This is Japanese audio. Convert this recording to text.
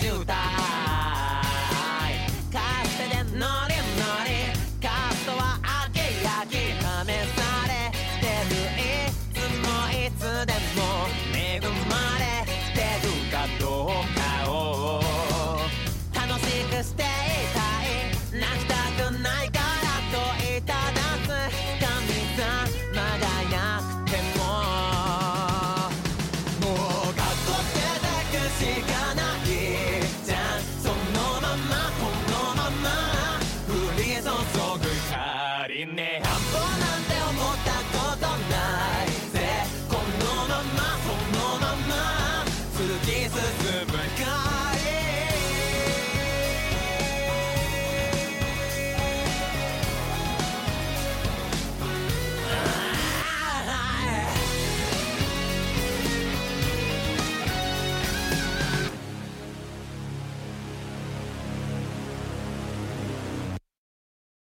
渋滞カステでノリノリカストはあきあき試されてるいつもいつでも恵まれてるかどうかを楽しくして注ぐ仮ね半歩なんて思ったことないぜこのままそのまま突き進む